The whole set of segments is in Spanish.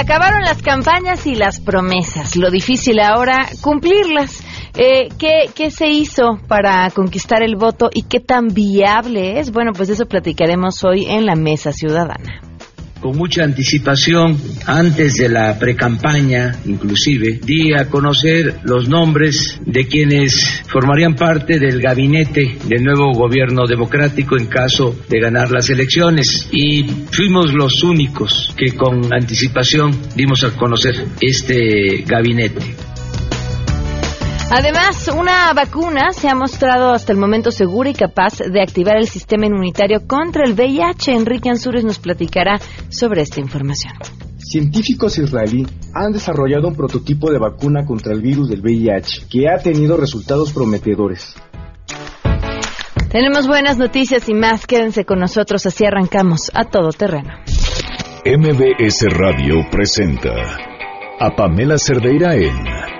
acabaron las campañas y las promesas. Lo difícil ahora, cumplirlas. Eh, ¿qué, ¿Qué se hizo para conquistar el voto y qué tan viable es? Bueno, pues eso platicaremos hoy en la Mesa Ciudadana con mucha anticipación, antes de la precampaña inclusive, di a conocer los nombres de quienes formarían parte del gabinete del nuevo gobierno democrático en caso de ganar las elecciones. Y fuimos los únicos que con anticipación dimos a conocer este gabinete. Además, una vacuna se ha mostrado hasta el momento segura y capaz de activar el sistema inmunitario contra el VIH. Enrique Ansures nos platicará sobre esta información. Científicos israelíes han desarrollado un prototipo de vacuna contra el virus del VIH que ha tenido resultados prometedores. Tenemos buenas noticias y más. Quédense con nosotros, así arrancamos a todo terreno. MBS Radio presenta a Pamela Cerdeira en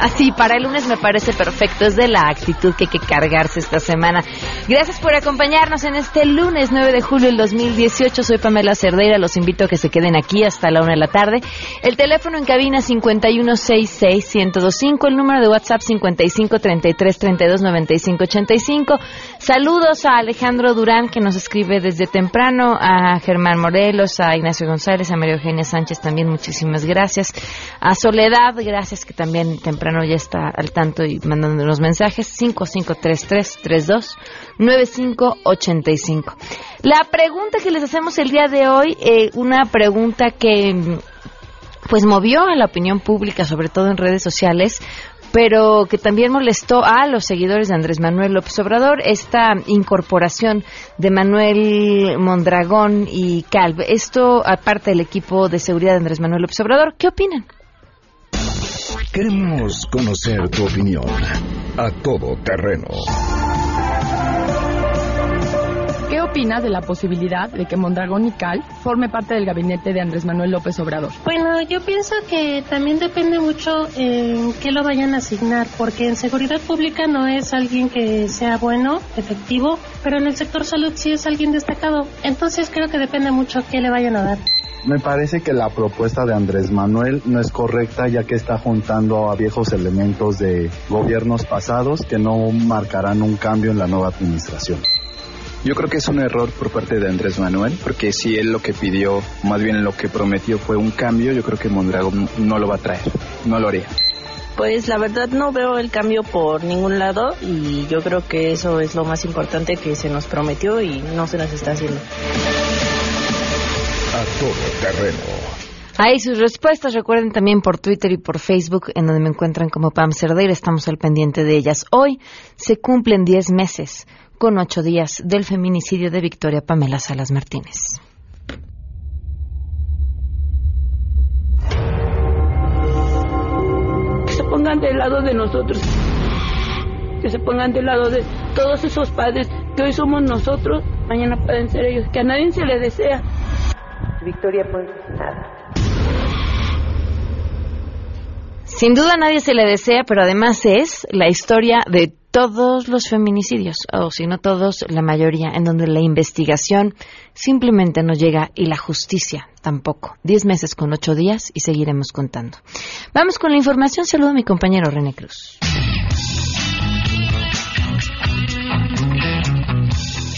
Así, para el lunes me parece perfecto. Es de la actitud que hay que cargarse esta semana. Gracias por acompañarnos en este lunes 9 de julio del 2018. Soy Pamela Cerdeira. Los invito a que se queden aquí hasta la una de la tarde. El teléfono en cabina 5166125. El número de WhatsApp 5533329585. Saludos a Alejandro Durán que nos escribe desde temprano. A Germán Morelos, a Ignacio González, a María Eugenia Sánchez también. Muchísimas gracias. A Soledad, gracias que también temprano ya está al tanto y mandando los mensajes 553332 9585. La pregunta que les hacemos el día de hoy, eh, una pregunta que pues movió a la opinión pública, sobre todo en redes sociales, pero que también molestó a los seguidores de Andrés Manuel López Obrador esta incorporación de Manuel Mondragón y Calv. Esto aparte del equipo de seguridad de Andrés Manuel López Obrador, ¿qué opinan? Queremos conocer tu opinión a todo terreno. Opinas de la posibilidad de que Mondragón y Cal forme parte del gabinete de Andrés Manuel López Obrador? Bueno, yo pienso que también depende mucho en qué lo vayan a asignar, porque en seguridad pública no es alguien que sea bueno, efectivo, pero en el sector salud sí es alguien destacado. Entonces creo que depende mucho qué le vayan a dar. Me parece que la propuesta de Andrés Manuel no es correcta ya que está juntando a viejos elementos de gobiernos pasados que no marcarán un cambio en la nueva administración. Yo creo que es un error por parte de Andrés Manuel, porque si él lo que pidió, más bien lo que prometió fue un cambio, yo creo que Mondragón no lo va a traer, no lo haría. Pues la verdad no veo el cambio por ningún lado y yo creo que eso es lo más importante que se nos prometió y no se nos está haciendo todo terreno. Ahí sus respuestas, recuerden también por Twitter y por Facebook, en donde me encuentran como Pam Cerdeira, estamos al pendiente de ellas. Hoy se cumplen 10 meses con 8 días del feminicidio de Victoria Pamela Salas Martínez. Que se pongan del lado de nosotros, que se pongan del lado de todos esos padres que hoy somos nosotros, mañana pueden ser ellos, que a nadie se le desea Victoria pues nada. Sin duda nadie se le desea, pero además es la historia de todos los feminicidios, o si no todos, la mayoría, en donde la investigación simplemente no llega y la justicia tampoco. Diez meses con ocho días y seguiremos contando. Vamos con la información. Saludo a mi compañero René Cruz.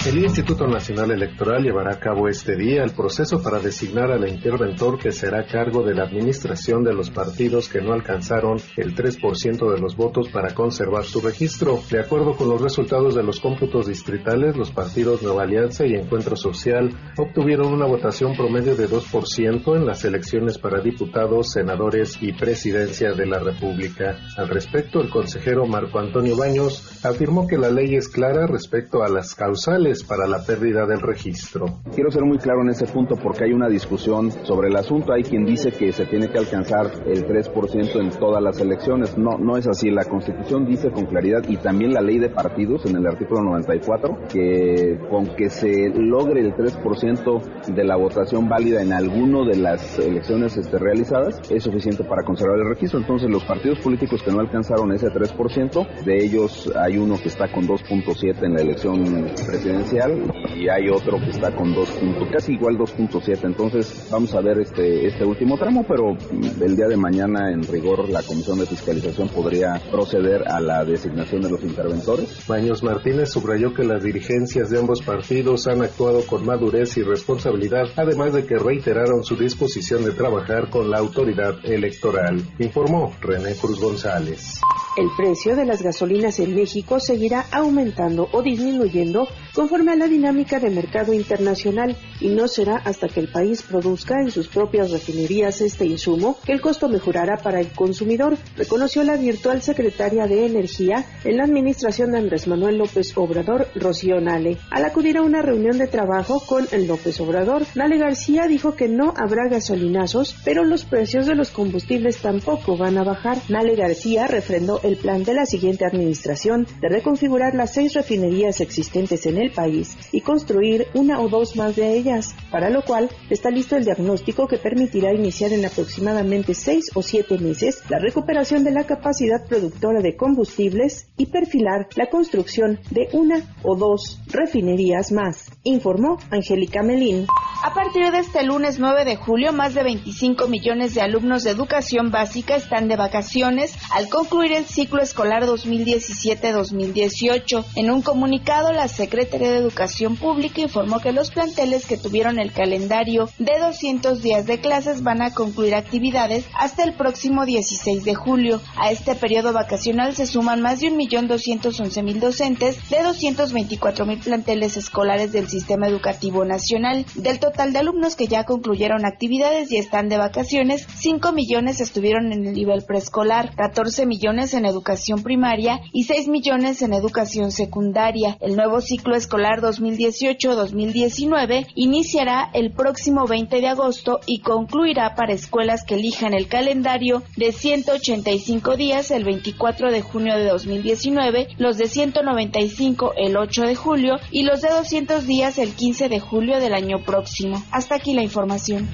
El Instituto Nacional Electoral llevará a cabo este día el proceso para designar al interventor que será cargo de la administración de los partidos que no alcanzaron el 3% de los votos para conservar su registro. De acuerdo con los resultados de los cómputos distritales, los partidos Nueva Alianza y Encuentro Social obtuvieron una votación promedio de 2% en las elecciones para diputados, senadores y presidencia de la República. Al respecto, el consejero Marco Antonio Baños afirmó que la ley es clara respecto a las causales para la pérdida del registro. Quiero ser muy claro en ese punto porque hay una discusión sobre el asunto. Hay quien dice que se tiene que alcanzar el 3% en todas las elecciones. No, no es así. La Constitución dice con claridad y también la ley de partidos en el artículo 94 que con que se logre el 3% de la votación válida en alguno de las elecciones este, realizadas es suficiente para conservar el registro. Entonces los partidos políticos que no alcanzaron ese 3%, de ellos hay uno que está con 2.7 en la elección presidencial y hay otro que está con 2. casi igual 2.7. Entonces vamos a ver este, este último tramo, pero el día de mañana en rigor la Comisión de Fiscalización podría proceder a la designación de los interventores. Baños Martínez subrayó que las dirigencias de ambos partidos han actuado con madurez y responsabilidad, además de que reiteraron su disposición de trabajar con la autoridad electoral, informó René Cruz González. El precio de las gasolinas en México seguirá aumentando o disminuyendo conforme a la dinámica de mercado internacional y no será hasta que el país produzca en sus propias refinerías este insumo que el costo mejorará para el consumidor, reconoció la virtual secretaria de Energía en la administración de Andrés Manuel López Obrador, Rocío Nale. Al acudir a una reunión de trabajo con el López Obrador, Nale García dijo que no habrá gasolinazos, pero los precios de los combustibles tampoco van a bajar. Nale García refrendó el plan de la siguiente administración de reconfigurar las seis refinerías existentes en el país y construir una o dos más de ellas, para lo cual está listo el diagnóstico que permitirá iniciar en aproximadamente seis o siete meses la recuperación de la capacidad productora de combustibles y perfilar la construcción de una o dos refinerías más, informó Angélica Melín. A partir de este lunes 9 de julio, más de 25 millones de alumnos de educación básica están de vacaciones al concluir el ciclo escolar 2017-2018. En un comunicado, la Secretaría de Educación Pública informó que los planteles que tuvieron el calendario de 200 días de clases van a concluir actividades hasta el próximo 16 de julio. A este periodo vacacional se suman más de 1.211.000 docentes de 224.000 planteles escolares del Sistema Educativo Nacional. Del total de alumnos que ya concluyeron actividades y están de vacaciones, 5 millones estuvieron en el nivel preescolar, 14 millones en educación primaria y 6 millones en educación secundaria. El nuevo ciclo escolar 2018-2019 iniciará el próximo 20 de agosto y concluirá para escuelas que elijan el calendario de 185 días el 24 de junio de 2019, los de 195 el 8 de julio y los de 200 días el 15 de julio del año próximo. Hasta aquí la información.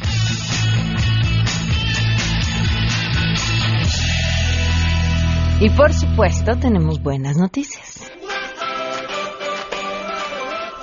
Y por supuesto tenemos buenas noticias.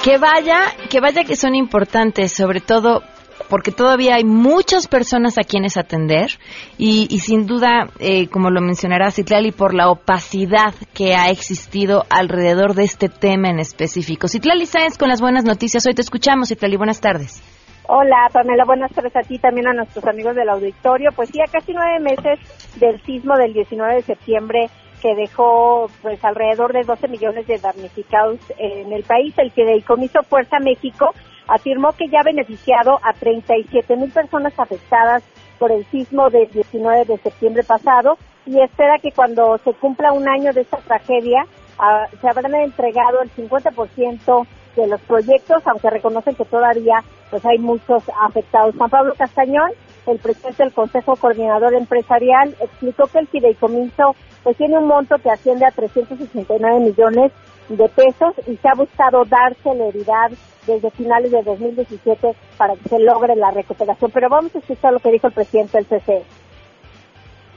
Que vaya, que vaya que son importantes, sobre todo porque todavía hay muchas personas a quienes atender y, sin duda, eh, como lo mencionará Citlali, por la opacidad que ha existido alrededor de este tema en específico. Citlali Sáenz con las buenas noticias. Hoy te escuchamos, Citlali. Buenas tardes. Hola, Pamela, buenas tardes a ti también a nuestros amigos del auditorio. Pues sí, a casi nueve meses del sismo del 19 de septiembre que dejó pues alrededor de 12 millones de damnificados en el país, el Fideicomiso Fuerza México afirmó que ya ha beneficiado a 37 mil personas afectadas por el sismo del 19 de septiembre pasado y espera que cuando se cumpla un año de esta tragedia ah, se habrán entregado el 50% de los proyectos, aunque reconocen que todavía pues hay muchos afectados. Juan Pablo Castañón, el presidente del Consejo Coordinador Empresarial, explicó que el fideicomiso pues tiene un monto que asciende a 369 millones de pesos y se ha buscado dar celeridad desde finales de 2017 para que se logre la recuperación. Pero vamos a escuchar lo que dijo el presidente del CCE.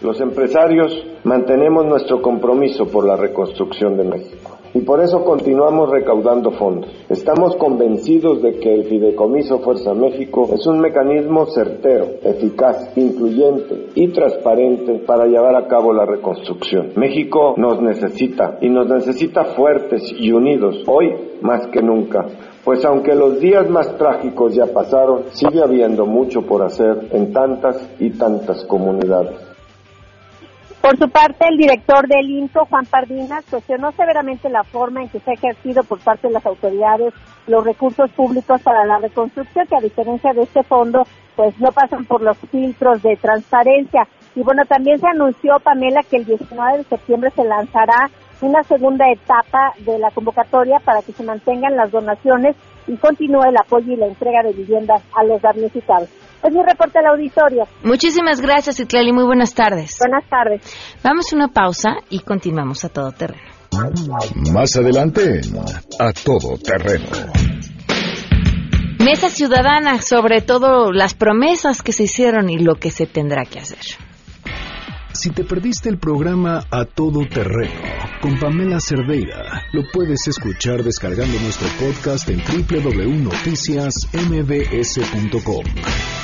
Los empresarios mantenemos nuestro compromiso por la reconstrucción de México y por eso continuamos recaudando fondos. Estamos convencidos de que el Fideicomiso Fuerza México es un mecanismo certero, eficaz, incluyente y transparente para llevar a cabo la reconstrucción. México nos necesita y nos necesita fuertes y unidos, hoy más que nunca. Pues aunque los días más trágicos ya pasaron, sigue habiendo mucho por hacer en tantas y tantas comunidades. Por su parte, el director del INCO, Juan Pardinas, cuestionó severamente la forma en que se ha ejercido por parte de las autoridades los recursos públicos para la reconstrucción, que a diferencia de este fondo, pues no pasan por los filtros de transparencia. Y bueno, también se anunció, Pamela, que el 19 de septiembre se lanzará una segunda etapa de la convocatoria para que se mantengan las donaciones y continúe el apoyo y la entrega de viviendas a los damnificados. Es mi reporte al auditorio. Muchísimas gracias, Itlali. Muy buenas tardes. Buenas tardes. Vamos a una pausa y continuamos a todo terreno. Más adelante, a todo terreno. Mesa Ciudadana, sobre todo las promesas que se hicieron y lo que se tendrá que hacer. Si te perdiste el programa A Todo Terreno con Pamela Cerdeira, lo puedes escuchar descargando nuestro podcast en www.noticiasmbs.com.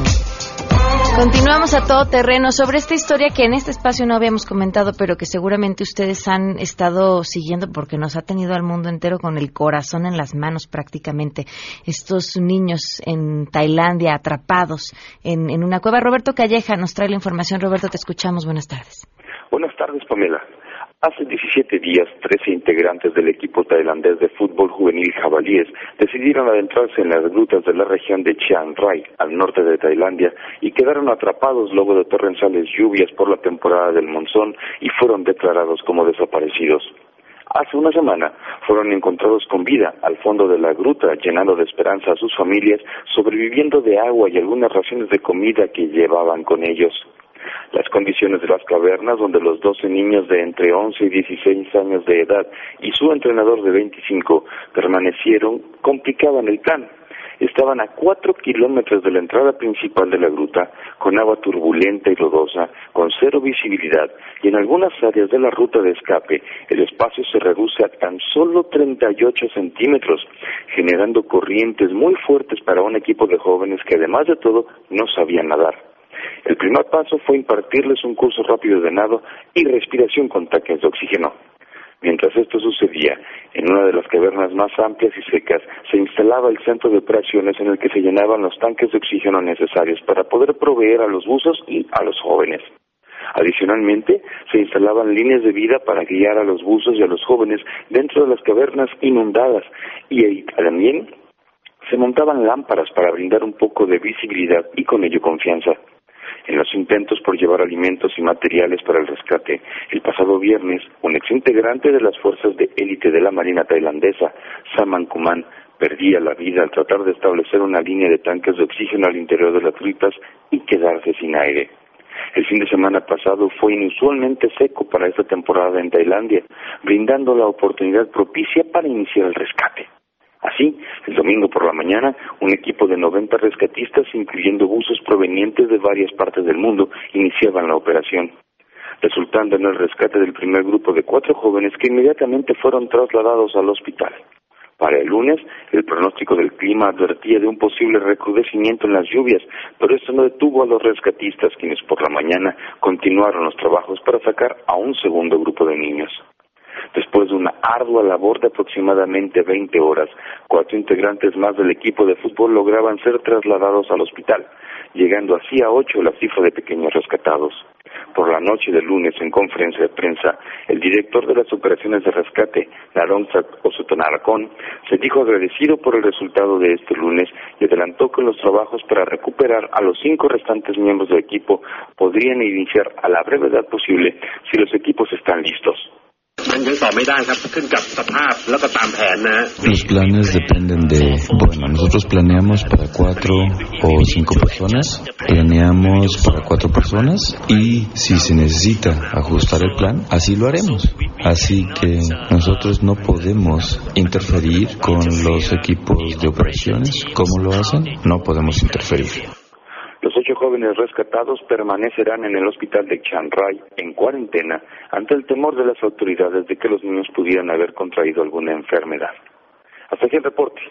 Continuamos a todo terreno sobre esta historia que en este espacio no habíamos comentado, pero que seguramente ustedes han estado siguiendo porque nos ha tenido al mundo entero con el corazón en las manos prácticamente. Estos niños en Tailandia atrapados en, en una cueva. Roberto Calleja nos trae la información. Roberto, te escuchamos. Buenas tardes. Buenas tardes, Pamela. Hace 17 días, 13 integrantes del equipo tailandés de fútbol juvenil jabalíes decidieron adentrarse en las grutas de la región de Chiang Rai, al norte de Tailandia, y quedaron atrapados luego de torrenciales lluvias por la temporada del monzón y fueron declarados como desaparecidos. Hace una semana fueron encontrados con vida al fondo de la gruta, llenando de esperanza a sus familias, sobreviviendo de agua y algunas raciones de comida que llevaban con ellos. Las condiciones de las cavernas, donde los 12 niños de entre 11 y 16 años de edad y su entrenador de 25 permanecieron, complicaban el plan. Estaban a cuatro kilómetros de la entrada principal de la gruta, con agua turbulenta y lodosa, con cero visibilidad, y en algunas áreas de la ruta de escape el espacio se reduce a tan solo 38 centímetros, generando corrientes muy fuertes para un equipo de jóvenes que además de todo no sabían nadar. El primer paso fue impartirles un curso rápido de nado y respiración con tanques de oxígeno. Mientras esto sucedía, en una de las cavernas más amplias y secas se instalaba el centro de operaciones en el que se llenaban los tanques de oxígeno necesarios para poder proveer a los buzos y a los jóvenes. Adicionalmente, se instalaban líneas de vida para guiar a los buzos y a los jóvenes dentro de las cavernas inundadas y también se montaban lámparas para brindar un poco de visibilidad y con ello confianza. En los intentos por llevar alimentos y materiales para el rescate, el pasado viernes, un exintegrante de las fuerzas de élite de la Marina tailandesa, Saman Kuman, perdía la vida al tratar de establecer una línea de tanques de oxígeno al interior de las grutas y quedarse sin aire. El fin de semana pasado fue inusualmente seco para esta temporada en Tailandia, brindando la oportunidad propicia para iniciar el rescate. Así, el domingo por la mañana, un equipo de 90 rescatistas, incluyendo buzos provenientes de varias partes del mundo, iniciaban la operación, resultando en el rescate del primer grupo de cuatro jóvenes que inmediatamente fueron trasladados al hospital. Para el lunes, el pronóstico del clima advertía de un posible recrudecimiento en las lluvias, pero esto no detuvo a los rescatistas, quienes por la mañana continuaron los trabajos para sacar a un segundo grupo de niños. Después de una ardua labor de aproximadamente 20 horas, cuatro integrantes más del equipo de fútbol lograban ser trasladados al hospital, llegando así a ocho la cifra de pequeños rescatados. Por la noche del lunes, en conferencia de prensa, el director de las operaciones de rescate, Narón Osotonaracón, se dijo agradecido por el resultado de este lunes y adelantó que los trabajos para recuperar a los cinco restantes miembros del equipo podrían iniciar a la brevedad posible si los equipos están listos. Los planes dependen de, bueno, nosotros planeamos para cuatro o cinco personas, planeamos para cuatro personas y si se necesita ajustar el plan, así lo haremos. Así que nosotros no podemos interferir con los equipos de operaciones. ¿Cómo lo hacen? No podemos interferir. Los ocho jóvenes rescatados permanecerán en el hospital de Chiang Rai en cuarentena ante el temor de las autoridades de que los niños pudieran haber contraído alguna enfermedad. Hasta aquí el reporte.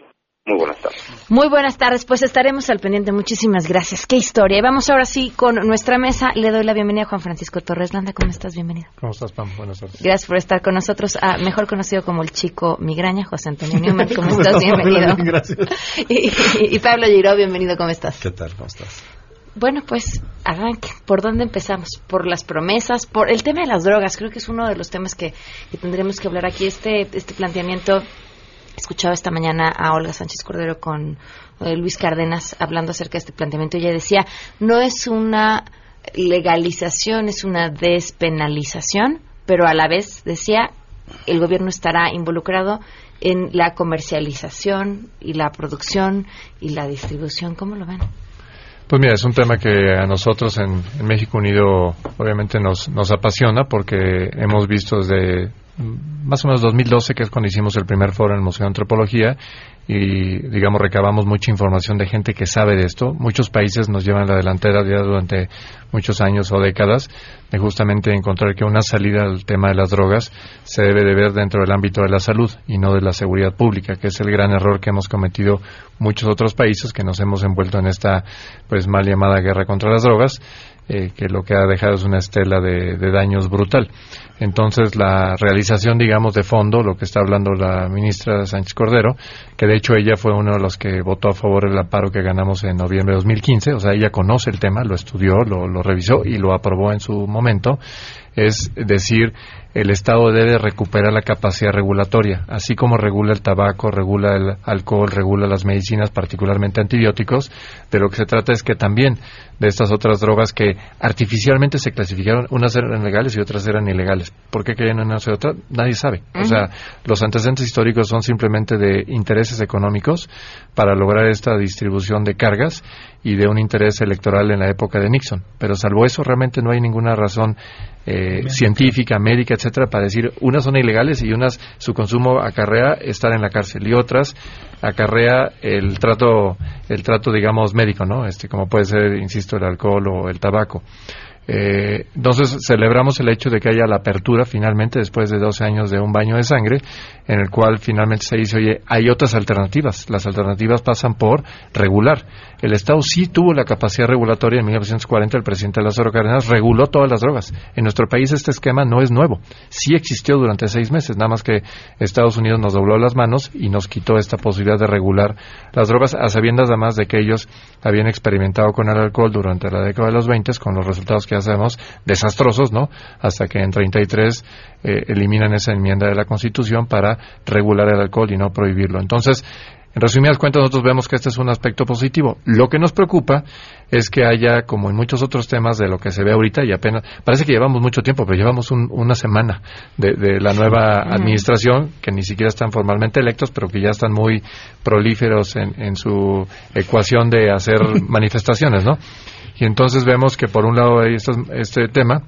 Muy buenas tardes. Muy buenas tardes, pues estaremos al pendiente. Muchísimas gracias. Qué historia. Y vamos ahora sí con nuestra mesa. Le doy la bienvenida a Juan Francisco Torres Landa. ¿Cómo estás? Bienvenido. ¿Cómo estás, Pam? Buenas tardes. Gracias por estar con nosotros. Ah, mejor conocido como el chico migraña, José Antonio Newman. ¿Cómo estás? Bienvenido. Gracias. Y, y Pablo Giró, bienvenido. ¿Cómo estás? ¿Qué tal? ¿Cómo estás? Bueno, pues arranque. ¿Por dónde empezamos? ¿Por las promesas? ¿Por el tema de las drogas? Creo que es uno de los temas que, tendremos que hablar aquí. Este, este planteamiento, escuchaba esta mañana a Olga Sánchez Cordero con eh, Luis Cárdenas hablando acerca de este planteamiento. Ella decía, no es una legalización, es una despenalización, pero a la vez decía, el gobierno estará involucrado en la comercialización y la producción y la distribución. ¿Cómo lo ven? Pues mira, es un tema que a nosotros en, México Unido obviamente nos, nos apasiona porque hemos visto desde más o menos 2012, que es cuando hicimos el primer foro en el Museo de Antropología, y digamos recabamos mucha información de gente que sabe de esto. Muchos países nos llevan la delantera ya durante muchos años o décadas de justamente encontrar que una salida al tema de las drogas se debe de ver dentro del ámbito de la salud y no de la seguridad pública, que es el gran error que hemos cometido muchos otros países que nos hemos envuelto en esta pues mal llamada guerra contra las drogas eh, que lo que ha dejado es una estela de, daños brutal. Entonces, la realización, digamos, de fondo, lo que está hablando la ministra Sánchez Cordero, que de hecho ella fue uno de los que votó a favor del amparo que ganamos en noviembre de 2015, o sea, ella conoce el tema, lo estudió, lo revisó y lo aprobó en su momento, es decir, el Estado debe recuperar la capacidad regulatoria, así como regula el tabaco, regula el alcohol, regula las medicinas, particularmente antibióticos. De lo que se trata es que también de estas otras drogas que artificialmente se clasificaron, unas eran legales y otras eran ilegales. ¿Por qué querían una y otra? Nadie sabe. O sea, los antecedentes históricos son simplemente de intereses económicos para lograr esta distribución de cargas y de un interés electoral en la época de Nixon. Pero salvo eso, realmente no hay ninguna razón eh, científica, médica, etcétera, para decir unas son ilegales y unas su consumo acarrea estar en la cárcel y otras acarrea el trato, el trato digamos médico, ¿no? Este, como puede ser, insisto, el alcohol o el tabaco. Eh, entonces celebramos el hecho de que haya la apertura finalmente después de 12 años de un baño de sangre en el cual finalmente se dice, oye, hay otras alternativas. Las alternativas pasan por regular. El Estado sí tuvo la capacidad regulatoria en 1940, el presidente Lázaro Cárdenas reguló todas las drogas. En nuestro país este esquema no es nuevo. Sí existió durante seis meses, nada más que Estados Unidos nos dobló las manos y nos quitó esta posibilidad de regular las drogas, a sabiendas además de que ellos habían experimentado con el alcohol durante la década de los 20 con los resultados que sabemos desastrosos, ¿no? Hasta que en 33 eh, eliminan esa enmienda de la Constitución para regular el alcohol y no prohibirlo. Entonces, en resumidas cuentas, nosotros vemos que este es un aspecto positivo. Lo que nos preocupa es que haya, como en muchos otros temas de lo que se ve ahorita, y apenas, parece que llevamos mucho tiempo, pero llevamos una semana de, la nueva administración, que ni siquiera están formalmente electos, pero que ya están muy prolíferos en, en su ecuación de hacer manifestaciones, ¿no? Y entonces vemos que por un lado hay este tema,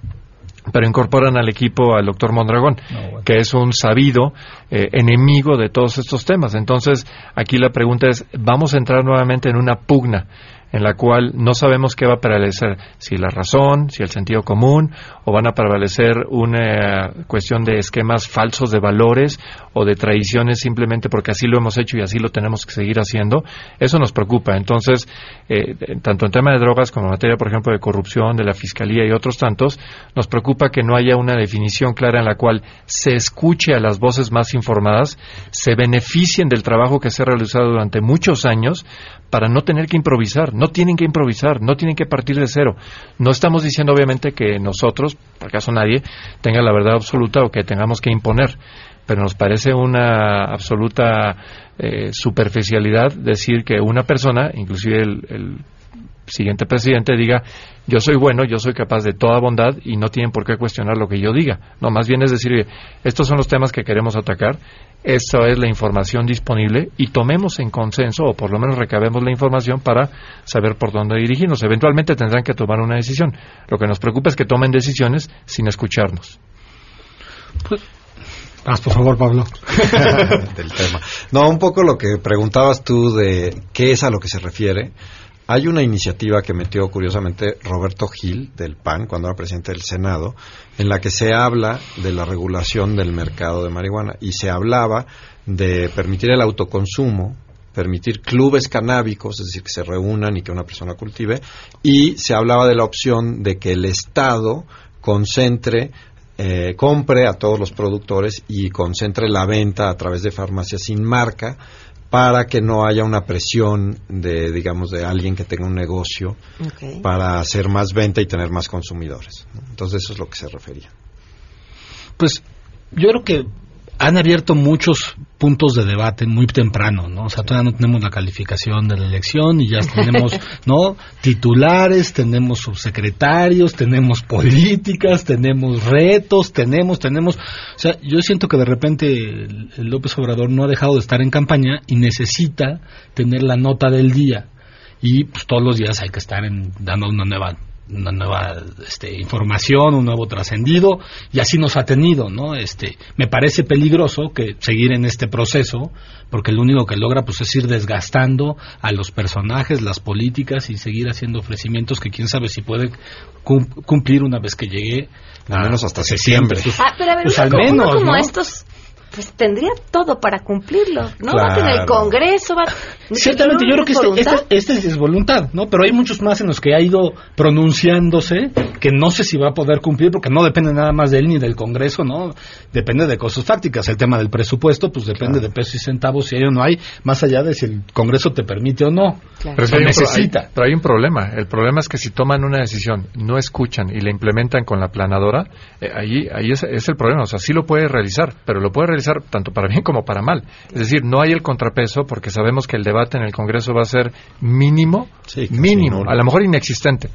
pero incorporan al equipo al doctor Mondragón, que es un sabido eh, enemigo de todos estos temas. Entonces, aquí la pregunta es, ¿vamos a entrar nuevamente en una pugna en la cual no sabemos qué va a prevalecer, si la razón, si el sentido común, o van a prevalecer una cuestión de esquemas falsos de valores o de tradiciones simplemente porque así lo hemos hecho y así lo tenemos que seguir haciendo. Eso nos preocupa. Entonces, eh, tanto en tema de drogas como en materia, por ejemplo, de corrupción, de la fiscalía y otros tantos, nos preocupa que no haya una definición clara en la cual se escuche a las voces más informadas, se beneficien del trabajo que se ha realizado durante muchos años para no tener que improvisar. No tienen que improvisar, no tienen que partir de cero. No estamos diciendo, obviamente, que nosotros, por acaso nadie, tenga la verdad absoluta o que tengamos que imponer. Pero nos parece una absoluta eh, superficialidad decir que una persona, inclusive el, siguiente presidente diga yo soy bueno, yo soy capaz de toda bondad y no tienen por qué cuestionar lo que yo diga. No, más bien es decir, estos son los temas que queremos atacar, esta es la información disponible y tomemos en consenso o por lo menos recabemos la información para saber por dónde dirigirnos. Eventualmente tendrán que tomar una decisión. Lo que nos preocupa es que tomen decisiones sin escucharnos. Pues, por favor, Pablo. del tema. No, un poco lo que preguntabas tú de qué es a lo que se refiere. Hay una iniciativa que metió curiosamente Roberto Gil del PAN cuando era presidente del Senado, en la que se habla de la regulación del mercado de marihuana y se hablaba de permitir el autoconsumo, permitir clubes canábicos, es decir, que se reúnan y que una persona cultive, y se hablaba de la opción de que el Estado concentre eh, compre a todos los productores y concentre la venta a través de farmacias sin marca para que no haya una presión de, digamos, de alguien que tenga un negocio para hacer más venta y tener más consumidores. Entonces eso es lo que se refería. Pues yo creo que han abierto muchos puntos de debate muy temprano, ¿no? O sea, todavía no tenemos la calificación de la elección y ya tenemos, ¿no? Titulares, tenemos subsecretarios, tenemos políticas, tenemos retos, tenemos, tenemos... O sea, yo siento que de repente López Obrador no ha dejado de estar en campaña y necesita tener la nota del día. Y pues todos los días hay que estar en, dando una nueva una nueva este, información, un nuevo trascendido, y así nos ha tenido, ¿no? Este, me parece peligroso que seguir en este proceso, porque lo único que logra pues es ir desgastando a los personajes, las políticas y seguir haciendo ofrecimientos que quién sabe si puede cumplir una vez que llegue al menos hasta septiembre. ah, pero a ver, pues al menos, como estos pues tendría todo para cumplirlo, ¿no? Va a tener el Congreso, va... Ciertamente, yo creo que este, este, este, es voluntad, ¿no? Pero hay muchos más en los que ha ido pronunciándose que no sé si va a poder cumplir porque no depende nada más de él ni del Congreso, ¿no? Depende de cosas fácticas. El tema del presupuesto, pues depende de pesos y centavos si hay o no hay, más allá de si el Congreso te permite o no. Pero, hay necesita. pero hay un problema. El problema es que si toman una decisión, no escuchan y la implementan con la planadora, eh, ahí, ahí es, es el problema. O sea, sí lo puede realizar, pero lo puede realizar tanto para bien como para mal. Es decir, no hay el contrapeso porque sabemos que el debate en el Congreso va a ser mínimo, mínimo, a lo mejor inexistente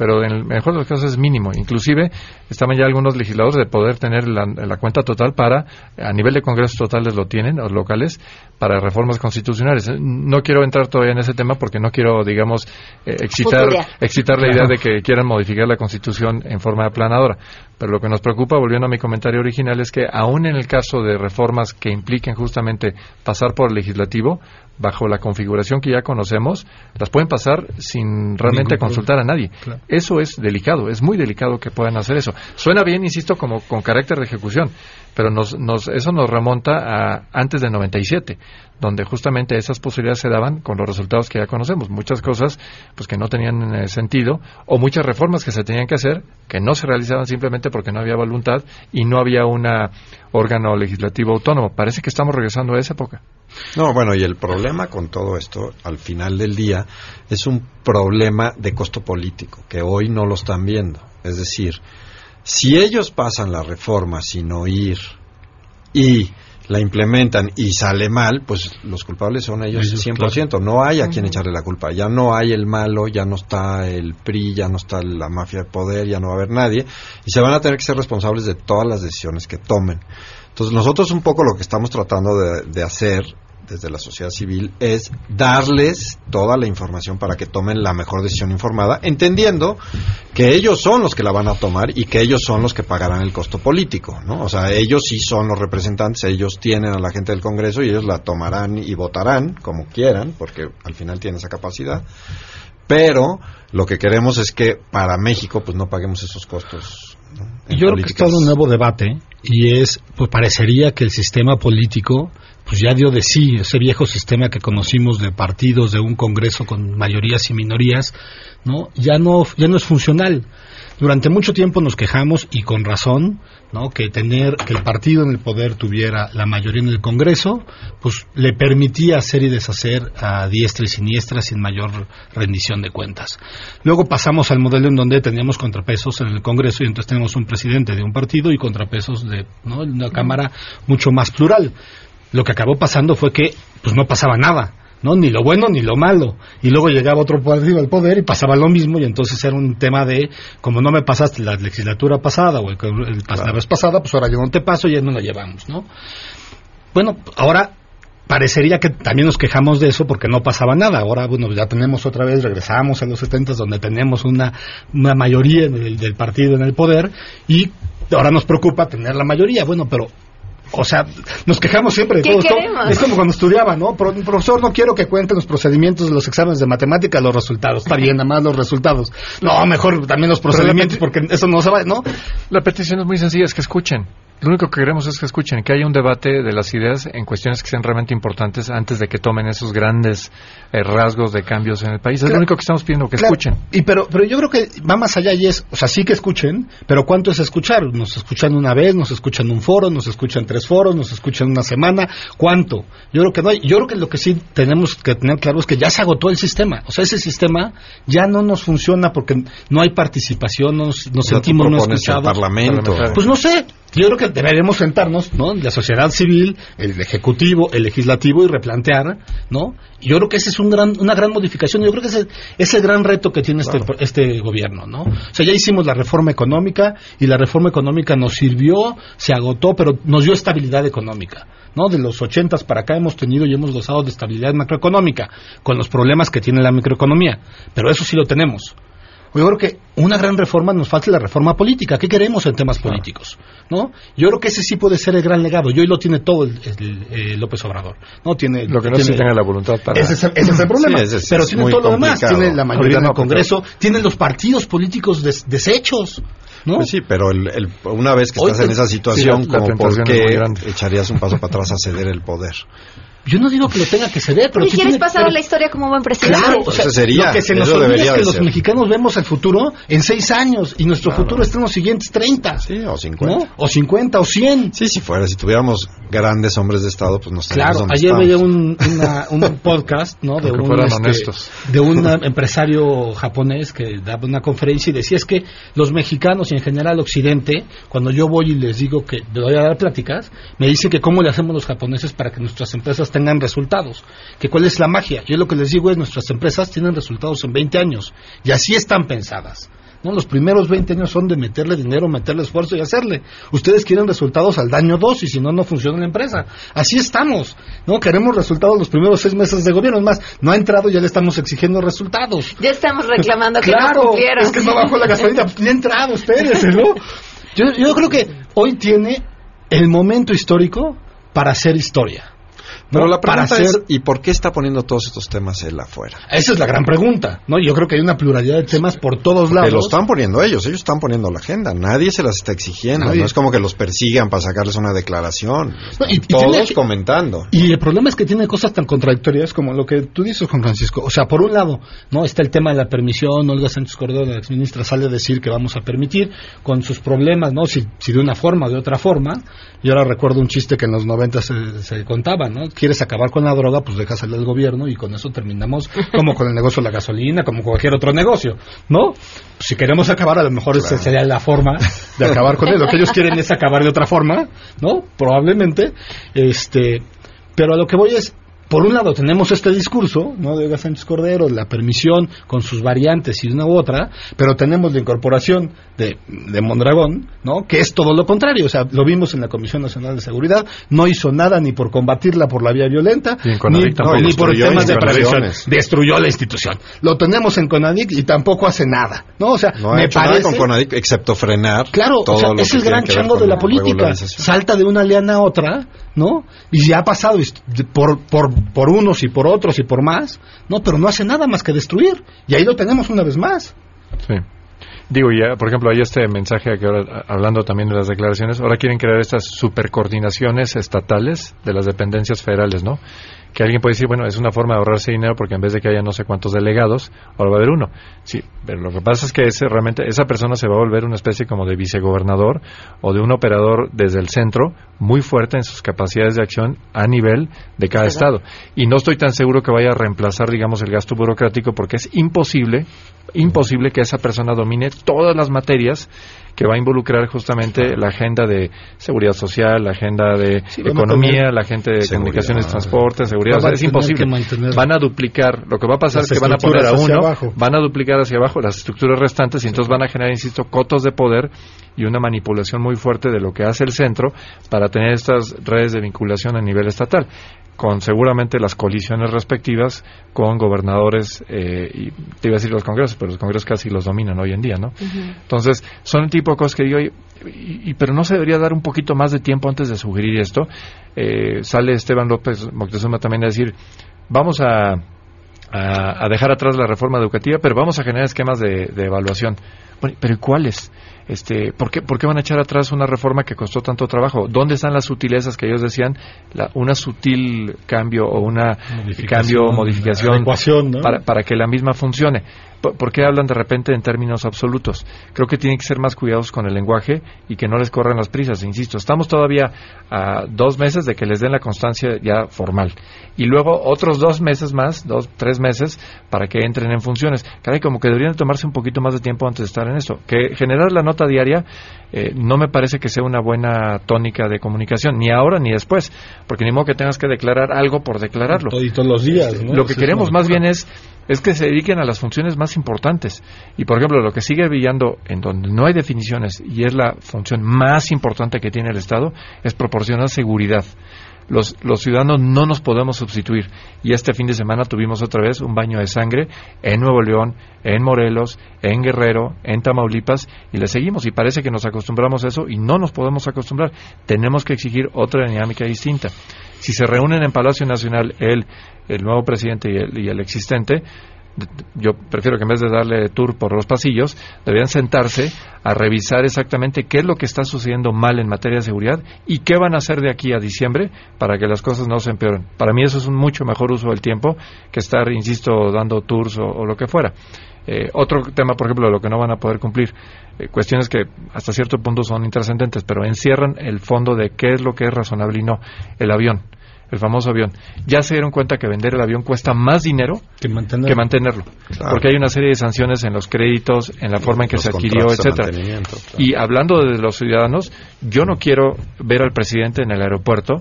pero en el mejor de los casos es mínimo. Inclusive estaban ya algunos legisladores de poder tener la, cuenta total para, a nivel de congresos totales lo tienen, los locales, para reformas constitucionales. No quiero entrar todavía en ese tema porque no quiero, digamos, eh, excitar, excitar la idea de que quieran modificar la constitución en forma aplanadora. Pero lo que nos preocupa, volviendo a mi comentario original, es que aún en el caso de reformas que impliquen justamente pasar por el legislativo, bajo la configuración que ya conocemos, las pueden pasar sin realmente consultar a nadie. Eso es delicado, es muy delicado que puedan hacer eso. Suena bien, insisto, como con carácter de ejecución, pero nos, nos, eso nos remonta a antes del 97, donde justamente esas posibilidades se daban con los resultados que ya conocemos. Muchas cosas pues que no tenían eh, sentido o muchas reformas que se tenían que hacer que no se realizaban simplemente porque no había voluntad y no había un órgano legislativo autónomo. Parece que estamos regresando a esa época. No, bueno, y el problema con todo esto, al final del día, es un problema de costo político, que hoy no lo están viendo. Es decir, si ellos pasan la reforma sin oír y la implementan y sale mal, pues los culpables son ellos, 100%. No hay a quien echarle la culpa. Ya no hay el malo, ya no está el PRI, ya no está la mafia de poder, ya no va a haber nadie. Y se van a tener que ser responsables de todas las decisiones que tomen. Entonces nosotros un poco lo que estamos tratando de, hacer desde la sociedad civil es darles toda la información para que tomen la mejor decisión informada, entendiendo que ellos son los que la van a tomar y que ellos son los que pagarán el costo político, ¿no? O sea, ellos sí son los representantes, ellos tienen a la gente del Congreso y ellos la tomarán y votarán como quieran, porque al final tienen esa capacidad. Pero lo que queremos es que para México pues no paguemos esos costos. Yo creo que está un nuevo debate y es, pues parecería que el sistema político pues ya dio de sí, ese viejo sistema que conocimos de partidos, de un Congreso con mayorías y minorías, ¿no? Ya no, ya no es funcional. Durante mucho tiempo nos quejamos, y con razón, ¿no? que tener que el partido en el poder tuviera la mayoría en el Congreso, pues le permitía hacer y deshacer a diestra y siniestra sin mayor rendición de cuentas. Luego pasamos al modelo en donde teníamos contrapesos en el Congreso y entonces tenemos un presidente de un partido y contrapesos de una Cámara mucho más plural. Lo que acabó pasando fue que pues no pasaba nada ¿no? Ni lo bueno ni lo malo. Y luego llegaba otro partido al poder y pasaba lo mismo y entonces era un tema de, como no me pasaste la legislatura pasada o el, el- la vez pasada, pues ahora yo no te paso y ya no la llevamos, ¿no? Bueno, ahora parecería que también nos quejamos de eso porque no pasaba nada. Ahora, bueno, ya tenemos otra vez, regresamos a los 70 donde tenemos una, una mayoría del, del partido en el poder y ahora nos preocupa tener la mayoría. Bueno, pero o sea, nos quejamos siempre de ¿Qué todo esto. queremos? Es como cuando estudiaba, ¿no? Pro- profesor, no quiero que cuenten los procedimientos de los exámenes de matemática, los resultados. Está bien, nada más los resultados. No, mejor también los procedimientos, porque eso no se va, ¿no? La petición es muy sencilla, es que escuchen. Lo único que queremos es que escuchen, que haya un debate de las ideas en cuestiones que sean realmente importantes antes de que tomen esos grandes eh, rasgos de cambios en el país. Es Claro. lo único que estamos pidiendo, que Claro, escuchen. Y pero, pero yo creo que va más allá y es, o sea, sí que escuchen, pero ¿cuánto es escuchar? Nos escuchan una vez, nos escuchan un foro, nos escuchan tres foros, nos escuchan una semana, ¿cuánto? Yo creo que no hay, yo creo que lo que sí tenemos que tener claro es que ya se agotó el sistema, o sea, ese sistema ya no nos funciona porque no hay participación, no nos, nos sentimos no propones el escuchados. Parlamento. Pues no sé, yo creo que deberemos sentarnos, ¿no? La sociedad civil, el ejecutivo, el legislativo y replantear, ¿no? Yo creo que esa es un gran, una gran modificación. Yo creo que ese es el gran reto que tiene este, este gobierno, ¿no? O sea, ya hicimos la reforma económica y la reforma económica nos sirvió, se agotó, pero nos dio estabilidad económica. ¿no? De los ochentas para acá hemos tenido y hemos gozado de estabilidad macroeconómica, con los problemas que tiene la microeconomía. Pero eso sí lo tenemos. Yo creo que una gran reforma nos falta la reforma política. ¿Qué queremos en temas políticos? ¿no? Yo creo que ese sí puede ser el gran legado. Y hoy lo tiene todo el, el- López Obrador. ¿no? Tiene, Lo que no tiene- se tenga la voluntad para... ese es, el- ese es el problema. Sí, ese es- Pero es tiene todo lo demás. Tiene la mayoría en no, el Congreso, tiene los partidos políticos des- deshechos. ¿no? Pues sí, pero el- el- una vez que Hoy estás en esa situación, sí, la- la como por tentación es muy qué echarías un paso para atrás a ceder el poder. Yo no digo que lo tenga que ceder, pero ¿Y sí quieres tiene- pasar pero- a la historia como buen presidente? Claro, o sea, Eso sería, lo que se nos olvida es debería que los ser. mexicanos vemos el futuro en seis años y nuestro futuro está en los siguientes 30. Sí, o 50. ¿no? O 50 o 100. Sí, si fuera, si tuviéramos grandes hombres de Estado, pues nos estaríamos Claro, donde ayer veía un, una- un podcast, ¿no? De un, este, de un empresario japonés que daba una conferencia y decía es que los mexicanos y en general Occidente, cuando yo voy y les digo que le voy a dar pláticas, me dicen que cómo le hacemos los japoneses para que nuestras empresas tengan resultados, que cuál es la magia. Yo lo que les digo es nuestras empresas tienen resultados en 20 años y así están pensadas. ¿no? Los primeros 20 años son de meterle dinero, meterle esfuerzo y hacerle. Ustedes quieren resultados al daño 2 y si no, no funciona la empresa. Así estamos. ¿no? Queremos resultados los primeros seis meses de gobierno. Es más, no ha entrado y ya le estamos exigiendo resultados. Ya estamos reclamando que claro, no cumplieron. es que no bajó la gasolina. Ni ha entrado, espérense, ¿no? Yo, yo creo que hoy tiene el momento histórico para hacer historia. Pero la para pregunta hacer es, ¿y por qué está poniendo todos estos temas él afuera? esa es la gran pregunta, ¿no? Yo creo que hay una pluralidad de temas por todos Que lados. lo están poniendo ellos, ellos están poniendo la agenda, nadie se las está exigiendo, Nadie. no es como que los persigan para sacarles una declaración, No, y- y todos tiene que- comentando. Y el problema es que tiene cosas tan contradictorias como lo que tú dices, Juan Francisco. O sea, por un lado, no está el tema de la permisión. Olga Sánchez Cordero, la exministra, sale a decir que vamos a permitir con sus problemas, ¿no? Si, si de una forma o de otra forma. Yo ahora recuerdo un chiste que en los 90 se, se contaba, ¿no? Quieres acabar con la droga, pues dejas al gobierno y con eso terminamos como con el negocio de la gasolina, como cualquier otro negocio, ¿no? Si queremos acabar, a lo mejor esa sería la forma de acabar con él. Lo que ellos quieren es acabar de otra forma, ¿no? Probablemente. Este, pero a lo que voy es, por un lado tenemos este discurso, ¿no? De Olga Sánchez Cordero, la permisión con sus variantes y una u otra, pero tenemos la incorporación de, de Mondragón, ¿no? Que es todo lo contrario, o sea, lo vimos en la Comisión Nacional de Seguridad, no hizo nada ni por combatirla por la vía violenta, ni, tampoco. ni por temas de prevención, destruyó la institución. Lo tenemos en Conadic y tampoco hace nada, ¿no? O sea, No ha me hecho parece... nada con Conadic excepto frenar Claro, todo o sea, lo es que el gran chango de la política. Salta de una liana a otra, ¿no? Y ya ha pasado por, por, por unos y por otros y por más, ¿no? Pero no hace nada más que destruir. Y ahí lo tenemos una vez más. Sí. Digo, ya, por ejemplo, hay este mensaje que ahora, hablando también de las declaraciones, ahora quieren crear estas supercoordinaciones estatales de las dependencias federales, ¿no? Que alguien puede decir, bueno, es una forma de ahorrarse dinero porque en vez de que haya no sé cuántos delegados, ahora va a haber uno. Sí, pero lo que pasa es que ese, realmente esa persona se va a volver una especie como de vicegobernador o de un operador desde el centro muy fuerte en sus capacidades de acción a nivel de cada estado. Y no estoy tan seguro que vaya a reemplazar, digamos, el gasto burocrático porque es imposible imposible que esa persona domine todas las materias que va a involucrar justamente la agenda de seguridad social, la agenda de economía, la agenda de comunicaciones, transporte, seguridad. es imposible. Van a duplicar. Lo que va a pasar es que van a poner a uno, van a duplicar hacia abajo las estructuras restantes y entonces van a generar, insisto, cotos de poder y una manipulación muy fuerte de lo que hace el centro para tener estas redes de vinculación a nivel estatal con seguramente las colisiones respectivas con gobernadores, eh, y te iba a decir los congresos, pero los congresos casi los dominan hoy en día, ¿no? Entonces, son el tipo de cosas que digo, y, pero no se debería dar un poquito más de tiempo antes de sugerir esto. Eh, sale Esteban López Moctezuma también a decir, vamos a, a, dejar atrás la reforma educativa, pero vamos a generar esquemas de, de evaluación. Bueno, pero ¿cuáles? Este, ¿por, qué, ¿Por qué van a echar atrás una reforma que costó tanto trabajo? ¿Dónde están las sutilezas que ellos decían? La, una sutil cambio o una cambio, modificación para, para que la misma funcione. ¿Por qué hablan de repente en términos absolutos? Creo que tienen que ser más cuidadosos con el lenguaje y que no les corran las prisas. Insisto, estamos todavía a dos meses de que les den la constancia ya formal. Y luego otros dos meses más, dos, tres meses, para que entren en funciones. Caray, como que deberían tomarse un poquito más de tiempo antes de estar en esto. Que generar la nota diaria eh, no me parece que sea una buena tónica de comunicación, ni ahora ni después. Porque ni modo que tengas que declarar algo por declararlo. Y todos los días. Lo que queremos más bien es es que se dediquen a las funciones más importantes. Y, por ejemplo, lo que sigue brillando en donde no hay definiciones y es la función más importante que tiene el Estado es proporcionar seguridad. Los, los, ciudadanos no nos podemos sustituir. Y este fin de semana tuvimos otra vez un baño de sangre en Nuevo León, en Morelos, en Guerrero, en Tamaulipas, y le seguimos. Y parece que nos acostumbramos a eso y no nos podemos acostumbrar. Tenemos que exigir otra dinámica distinta. Si se reúnen en Palacio Nacional el el nuevo presidente y el, existente, yo prefiero que en vez de darle tour por los pasillos, deberían sentarse a revisar exactamente qué es lo que está sucediendo mal en materia de seguridad y qué van a hacer de aquí a diciembre para que las cosas no se empeoren. Para mí eso es un mucho mejor uso del tiempo que estar, insisto, dando tours o, lo que fuera. Eh, otro tema, por ejemplo, de lo que no van a poder cumplir, eh, cuestiones que hasta cierto punto son intrascendentes, pero encierran el fondo de qué es lo que es razonable y no. El avión el famoso avión, ya se dieron cuenta que vender el avión cuesta más dinero que mantenerlo, porque hay una serie de sanciones en los créditos, en la forma en que se adquirió, etcétera. Y hablando de los ciudadanos, yo no quiero ver al presidente en el aeropuerto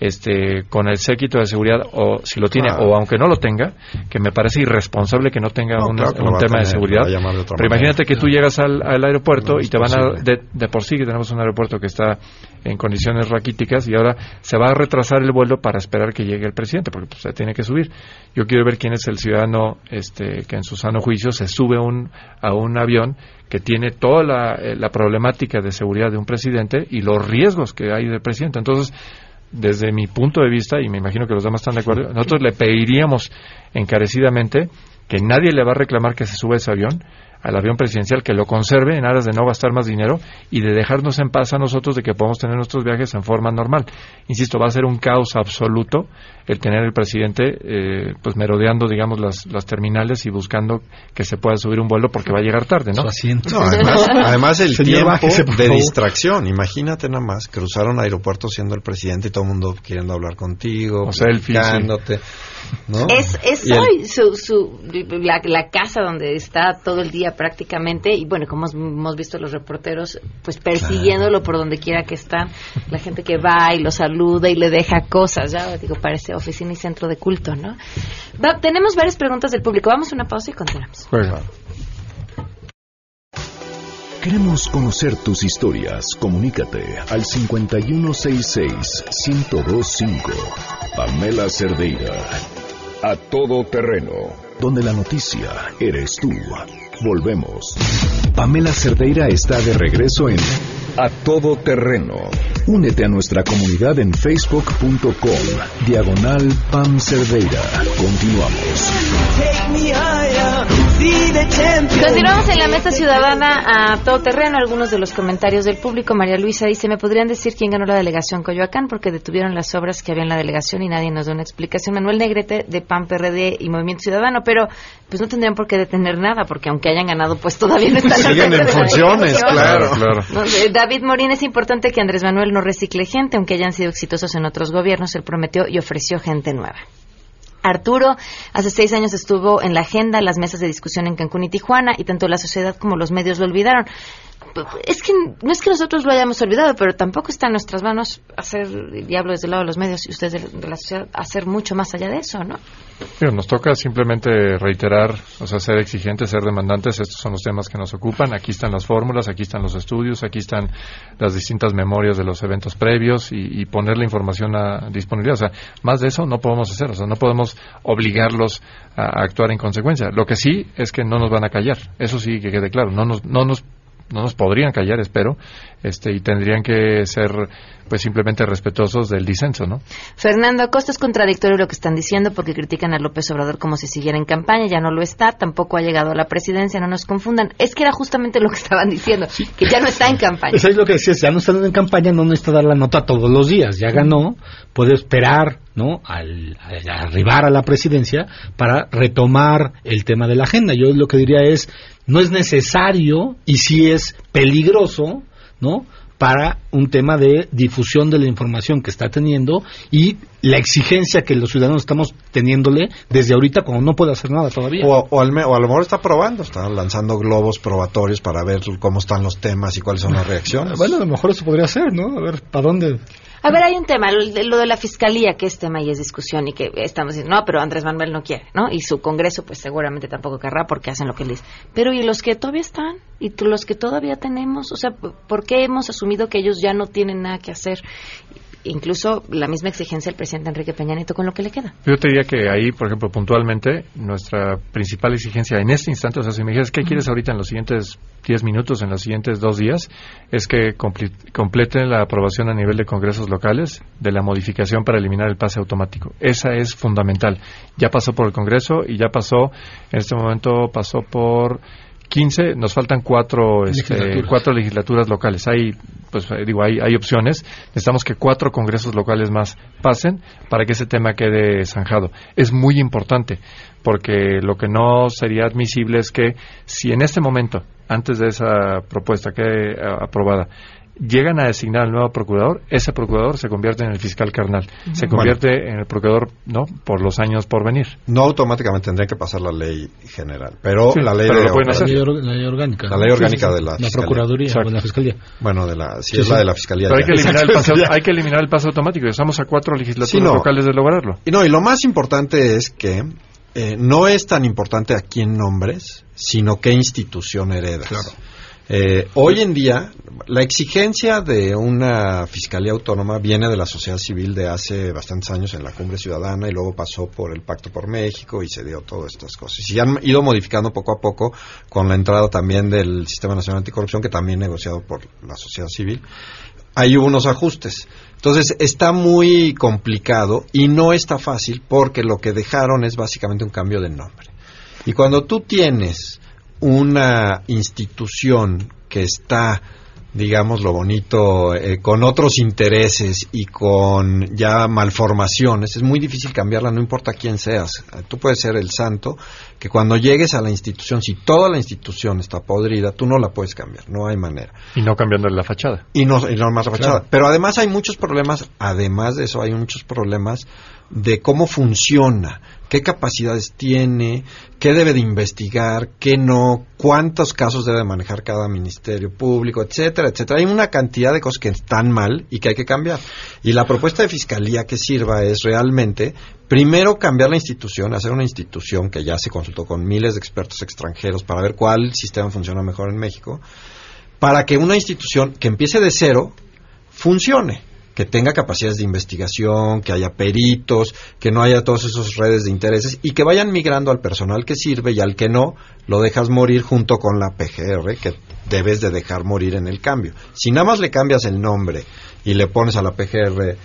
este, con el séquito de seguridad, o si lo tiene, o aunque no lo tenga, que me parece irresponsable que no tenga un, tema de seguridad. Pero imagínate que tú llegas al, aeropuerto y te van a, de, por sí que tenemos un aeropuerto que está en condiciones raquíticas y ahora se va a retrasar el vuelo para esperar que llegue el presidente, porque pues, se tiene que subir. Yo quiero ver quién es el ciudadano este, que en su sano juicio se sube un, a un avión que tiene toda la, eh, la problemática de seguridad de un presidente y los riesgos que hay del presidente. Entonces, desde mi punto de vista, y me imagino que los demás están de acuerdo, nosotros le pediríamos encarecidamente que nadie le va a reclamar que se suba ese avión, al avión presidencial que lo conserve en aras de no gastar más dinero y de dejarnos en paz a nosotros de que podamos tener nuestros viajes en forma normal. Insisto, va a ser un caos absoluto el tener el presidente eh, pues merodeando, digamos, las, las terminales y buscando que se pueda subir un vuelo porque va a llegar tarde, ¿no? además, el tiempo de distracción. Imagínate nada más cruzar un aeropuerto siendo el presidente y todo el mundo queriendo hablar contigo, o Es, es hoy su, su, la, la casa donde está todo el día prácticamente y bueno, como hemos visto los reporteros, pues persiguiéndolo por donde quiera que está, la gente que va y lo saluda y le deja cosas, ya digo, parece oficina y centro de culto, ¿no? tenemos varias preguntas del público, vamos a una pausa y continuamos. Queremos conocer tus historias. Comunícate al 5166-1025. Pamela Cerdeira. A todo terreno. Donde la noticia eres tú. Volvemos. Pamela Cerdeira está de regreso en A Todo Terreno. Únete a nuestra comunidad en facebook.com. Diagonal Pam Cerdeira. Continuamos. Continuamos en la mesa ciudadana a todo terreno. Algunos de los comentarios del público. María Luisa dice: ¿Me podrían decir quién ganó la delegación Coyoacán? Porque detuvieron las obras que había en la delegación y nadie nos da una explicación. Manuel Negrete de PAN, PRD y Movimiento Ciudadano. Pero pues no tendrían por qué detener nada, porque aunque hayan ganado, pues todavía no están Siguen en funciones, claro, claro. David Morín, es importante que Andrés Manuel no recicle gente, aunque hayan sido exitosos en otros gobiernos, él prometió y ofreció gente nueva. Arturo hace seis años estuvo en la agenda, las mesas de discusión en Cancún y Tijuana, y tanto la sociedad como los medios lo olvidaron. Es que no es que nosotros lo hayamos olvidado, pero tampoco está en nuestras manos hacer diablo desde el lado de los medios y ustedes de, la sociedad hacer mucho más allá de eso, ¿no? nos toca simplemente reiterar, o sea, ser exigentes, ser demandantes. Estos son los temas que nos ocupan. Aquí están las fórmulas, aquí están los estudios, aquí están las distintas memorias de los eventos previos y, poner la información a disponibilidad. O sea, más de eso no podemos hacer. O sea, no podemos obligarlos a, a actuar en consecuencia. Lo que sí es que no nos van a callar. Eso sí que quede claro. No nos, no nos no nos podrían callar, espero, este, y tendrían que ser pues simplemente respetuosos del disenso, ¿no? Fernando Acosta es contradictorio lo que están diciendo porque critican a López Obrador como si siguiera en campaña, ya no lo está, tampoco ha llegado a la presidencia, no nos confundan. Es que era justamente lo que estaban diciendo, que ya no está en campaña. Eso es lo que decías, ya no está en campaña, no necesita dar la nota todos los días, ya ganó, puede esperar, ¿no? Al, arribar a la presidencia para retomar el tema de la agenda. Yo lo que diría es, no es necesario y sí es peligroso, ¿no? para un tema de difusión de la información que está teniendo y la exigencia que los ciudadanos estamos teniéndole desde ahorita cuando no puede hacer nada todavía. O, a lo mejor está probando, está lanzando globos probatorios para ver cómo están los temas y cuáles son las reacciones. Bueno, a lo mejor eso podría ser, ¿no? A ver, ¿para dónde? A ver, hay un tema, lo de la fiscalía, que es tema y es discusión y que estamos diciendo, no, pero Andrés Manuel no quiere, ¿no? Y su Congreso, pues seguramente tampoco querrá porque hacen lo que les. Pero ¿y los que todavía están? ¿Y los que todavía tenemos? O sea, ¿por qué hemos asumido que ellos ya no tienen nada que hacer? Incluso la misma exigencia del presidente Enrique Peña Nieto con lo que le queda. Yo te diría que ahí, por ejemplo, puntualmente, nuestra principal exigencia en este instante, o sea, si me dijeras, ¿qué quieres ahorita en los siguientes 10 minutos, en los siguientes dos días? Es que completen la aprobación a nivel de congresos locales de la modificación para eliminar el pase automático. Esa es fundamental. Ya pasó por el Congreso y ya pasó, en este momento pasó por 15, nos faltan cuatro, este, legislaturas. cuatro legislaturas locales. Hay, pues eh, digo, hay, opciones. Necesitamos que cuatro congresos locales más pasen para que ese tema quede zanjado. Es muy importante porque lo que no sería admisible es que si en este momento, antes de esa propuesta que eh, aprobada, llegan a designar al nuevo procurador, ese procurador se convierte en el fiscal carnal, se convierte en el procurador, ¿no? Por los años por venir. No automáticamente tendría que pasar la ley general, pero la ley, de, la ley, orgánica. La ley orgánica de la, la procuraduría o la fiscalía. Bueno, de la, si es la de la fiscalía. Pero hay que, eliminar el paso, hay que eliminar el paso automático. Estamos a cuatro legislaturas locales de lograrlo. Y no, y lo más importante es que eh, no es tan importante a quién nombres, sino qué institución heredas. Claro. Eh, hoy en día, la exigencia de una fiscalía autónoma viene de la sociedad civil de hace bastantes años en la Cumbre Ciudadana y luego pasó por el Pacto por México y se dio todas estas cosas. Y han ido modificando poco a poco con la entrada también del Sistema Nacional Anticorrupción, que también negociado por la sociedad civil. Hay unos ajustes. Entonces está muy complicado y no está fácil porque lo que dejaron es básicamente un cambio de nombre. Y cuando tú tienes una institución que está digamos lo bonito, eh, con otros intereses y con ya malformaciones, es muy difícil cambiarla, no importa quién seas. Tú puedes ser el santo, que cuando llegues a la institución, si toda la institución está podrida, tú no la puedes cambiar, no hay manera. Y no cambiando la fachada. Y no, y no más la fachada. Pero además hay muchos problemas, además de eso hay muchos problemas de cómo funciona, qué capacidades tiene, qué debe de investigar, qué no, cuántos casos debe manejar cada ministerio público, etcétera, etcétera. Hay una cantidad de cosas que están mal y que hay que cambiar. Y la propuesta de fiscalía que sirva es realmente, primero, cambiar la institución, hacer una institución que ya se consultó con miles de expertos extranjeros para ver cuál sistema funciona mejor en México, para que una institución que empiece de cero funcione que tenga capacidades de investigación, que haya peritos, que no haya todas esas redes de intereses y que vayan migrando al personal que sirve y al que no lo dejas morir junto con la PGR que debes de dejar morir en el cambio. Si nada más le cambias el nombre y le pones a la PGR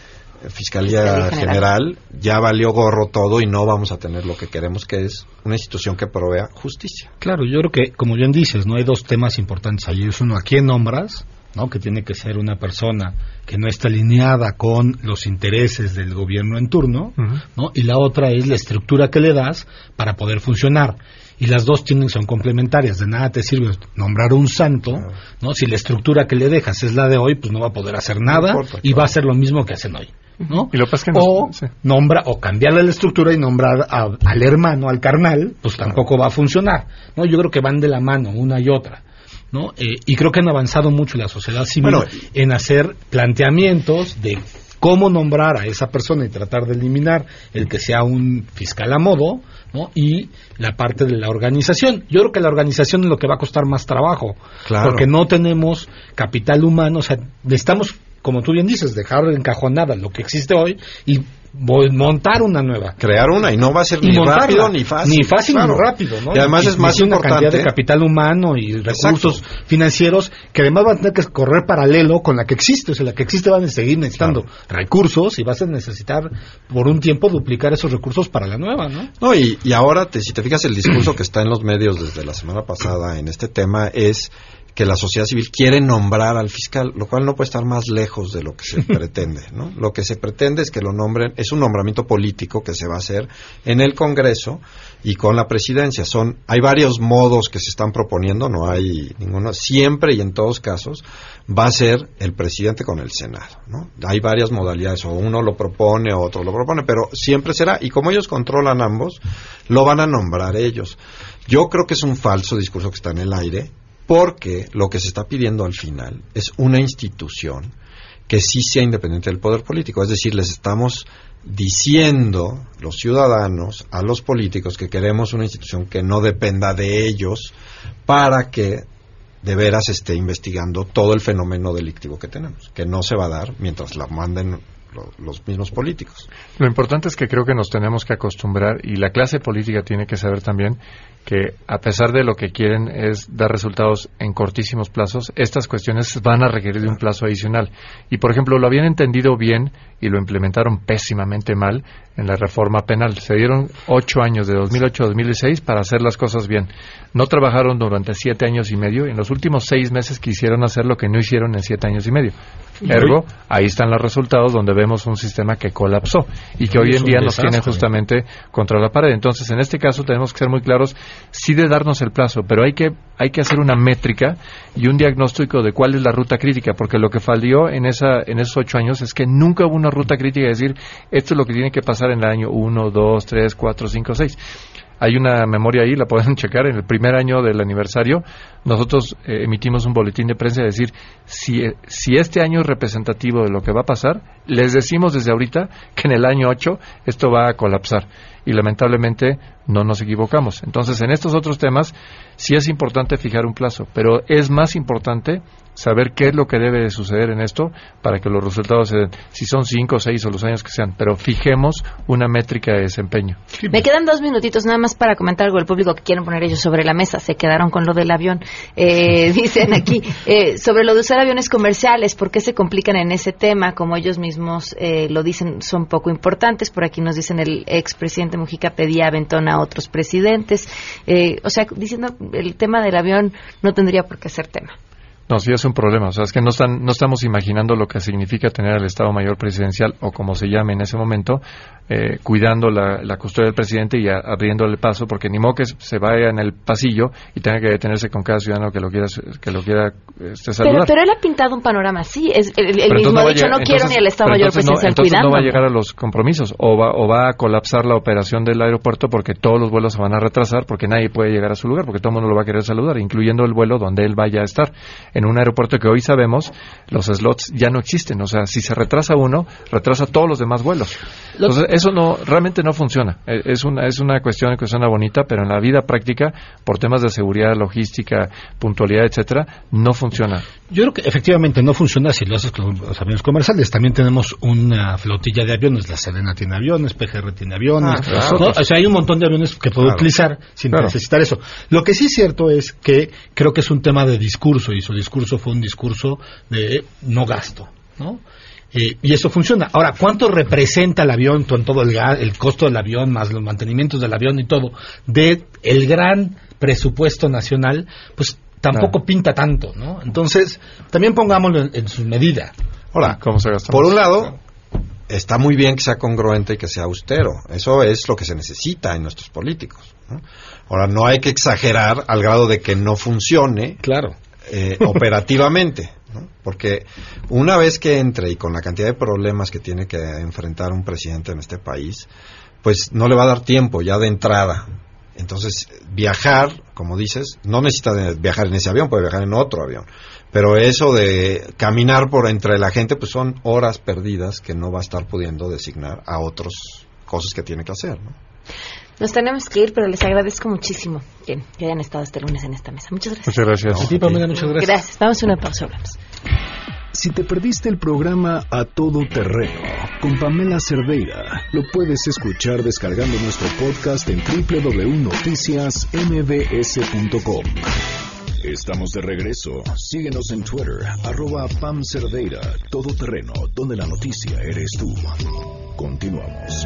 Fiscalía General, ya valió gorro todo y no vamos a tener lo que queremos, que es una institución que provea justicia. Claro, yo creo que, como bien dices, no hay dos temas importantes allí. Es uno, ¿a quién nombras? ¿no? que tiene que ser una persona que no está alineada con los intereses del gobierno en turno, ¿no? y la otra es la estructura que le das para poder funcionar. Y las dos tienen, son complementarias. De nada te sirve nombrar un santo, ¿no? Si la estructura que le dejas es la de hoy, pues no va a poder hacer nada y va a hacer lo mismo que hacen hoy. ¿No? o nombra o cambiarle la estructura y nombrar al hermano, al carnal, pues tampoco va a funcionar. ¿no? Yo creo que van de la mano una y otra. ¿no? Eh, y creo que han avanzado mucho la sociedad civil en hacer planteamientos de cómo nombrar a esa persona y tratar de eliminar el que sea un fiscal a modo, ¿no? Y la parte de la organización. Yo creo que la organización es lo que va a costar más trabajo, porque no tenemos capital humano, o sea, necesitamos como tú bien dices, dejar encajonada lo que existe hoy y montar una nueva. Crear una y no va a ser ni rápido ni fácil. Ni fácil ni rápido, ¿no? Y además es más una importante. cantidad de capital humano y recursos financieros que además van a tener que correr paralelo con la que existe. O sea, la que existe van a seguir necesitando recursos y vas a necesitar por un tiempo duplicar esos recursos para la nueva, ¿no? No, y, y ahora, te, si te fijas, el discurso que está en los medios desde la semana pasada en este tema es que la sociedad civil quiere nombrar al fiscal, lo cual no puede estar más lejos de lo que se pretende. ¿no? Lo que se pretende es que lo nombren, es un nombramiento político que se va a hacer en el Congreso y con la presidencia. Son, hay varios modos que se están proponiendo, no hay ninguno, siempre y en todos casos va a ser el presidente con el Senado. ¿no? Hay varias modalidades, o uno lo propone, o otro lo propone, pero siempre será, y como ellos controlan ambos, lo van a nombrar ellos. Yo creo que es un falso discurso que está en el aire porque lo que se está pidiendo al final es una institución que sí sea independiente del poder político. Es decir, les estamos diciendo los ciudadanos a los políticos que queremos una institución que no dependa de ellos para que de veras esté investigando todo el fenómeno delictivo que tenemos, que no se va a dar mientras la manden los mismos políticos. Lo importante es que creo que nos tenemos que acostumbrar y la clase política tiene que saber también que a pesar de lo que quieren es dar resultados en cortísimos plazos, estas cuestiones van a requerir de un plazo adicional. Y, por ejemplo, lo habían entendido bien y lo implementaron pésimamente mal en la reforma penal. Se dieron ocho años, de 2008 a 2016, para hacer las cosas bien. No trabajaron durante siete años y medio y en los últimos seis meses quisieron hacer lo que no hicieron en siete años y medio. Ergo, ahí están los resultados donde vemos un sistema que colapsó y que hoy en día nos tiene justamente contra la pared. Entonces, en este caso tenemos que ser muy claros sí de darnos el plazo, pero hay que, hay que hacer una métrica y un diagnóstico de cuál es la ruta crítica, porque lo que falló en, esa, en esos ocho años es que nunca hubo una ruta crítica, es decir, esto es lo que tiene que pasar en el año uno, dos, tres, cuatro, cinco, seis. Hay una memoria ahí, la pueden checar. En el primer año del aniversario, nosotros eh, emitimos un boletín de prensa, es decir, si, si este año es representativo de lo que va a pasar, les decimos desde ahorita que en el año 8 esto va a colapsar. Y lamentablemente no nos equivocamos. Entonces, en estos otros temas sí es importante fijar un plazo, pero es más importante saber qué es lo que debe de suceder en esto para que los resultados se den, si son cinco, seis o los años que sean, pero fijemos una métrica de desempeño. Me quedan dos minutitos nada más para comentar algo del público que quieren poner ellos sobre la mesa. Se quedaron con lo del avión. Eh, dicen aquí, eh, sobre lo de usar aviones comerciales, ¿por qué se complican en ese tema? Como ellos mismos eh, lo dicen, son poco importantes. Por aquí nos dicen el expresidente Mujica pedía aventón a otros presidentes. o sea, diciendo el tema del avión no tendría por qué ser tema. No, sí es un problema. O sea, es que no, están, no estamos imaginando lo que significa tener al Estado Mayor Presidencial, o como se llame en ese momento, eh, cuidando la, custodia del presidente y abriéndole paso, porque ni modo que se vaya en el pasillo y tenga que detenerse con cada ciudadano que lo quiera, que lo quiera este, saludar. Pero, él ha pintado un panorama así. Es, el, mismo ha dicho, no quiero ni al Estado Mayor Presidencial no, entonces no va a llegar a los compromisos, o va, o va a colapsar la operación del aeropuerto porque todos los vuelos se van a retrasar, porque nadie puede llegar a su lugar, porque todo el mundo lo va a querer saludar, incluyendo el vuelo donde él vaya a estar. En un aeropuerto que hoy sabemos, los slots ya no existen. O sea, si se retrasa uno, retrasa todos los demás vuelos. Entonces, eso no realmente no funciona. E, es una, es una cuestión que suena bonita, pero en la vida práctica, por temas de seguridad, logística, puntualidad, etcétera, no funciona. Yo creo que efectivamente no funciona si lo haces con los aviones comerciales. También tenemos una flotilla de aviones. La Serena tiene aviones, PGR tiene aviones. Ah, o sea, hay un montón de aviones que puedo utilizar sin necesitar eso. Lo que sí es cierto es que creo que es un tema de discurso y su discurso fue un discurso de no gasto, ¿no? Eh, y eso funciona. Ahora, ¿cuánto representa el avión, en todo el, el costo del avión, más los mantenimientos del avión y todo, de el gran presupuesto nacional? Pues tampoco pinta tanto, ¿no? Entonces, también pongámoslo en, su medida. Ahora, ¿cómo se gasta? Por un lado, está muy bien que sea congruente y que sea austero. Eso es lo que se necesita en nuestros políticos. Ahora, no hay que exagerar al grado de que no funcione. Claro. Eh, operativamente. Porque una vez que entre y con la cantidad de problemas que tiene que enfrentar un presidente en este país, pues no le va a dar tiempo ya de entrada Entonces, viajar, como dices, no necesita viajar en ese avión, puede viajar en otro avión. Pero eso de caminar por entre la gente, pues son horas perdidas que no va a estar pudiendo designar a otras cosas que tiene que hacer. ¿no? Nos tenemos que ir, pero les agradezco muchísimo que, hayan estado este lunes en esta mesa. Muchas gracias. Muchas gracias. muchas gracias. Gracias. Vamos a una pausa, hablamos. Si te perdiste el programa A Todo Terreno con Pamela Cerdeira, lo puedes escuchar descargando nuestro podcast en www.noticiasmbs.com. Estamos de regreso. Síguenos en Twitter, arroba Pam Cerdeira, Todo Terreno, donde la noticia eres tú. Continuamos.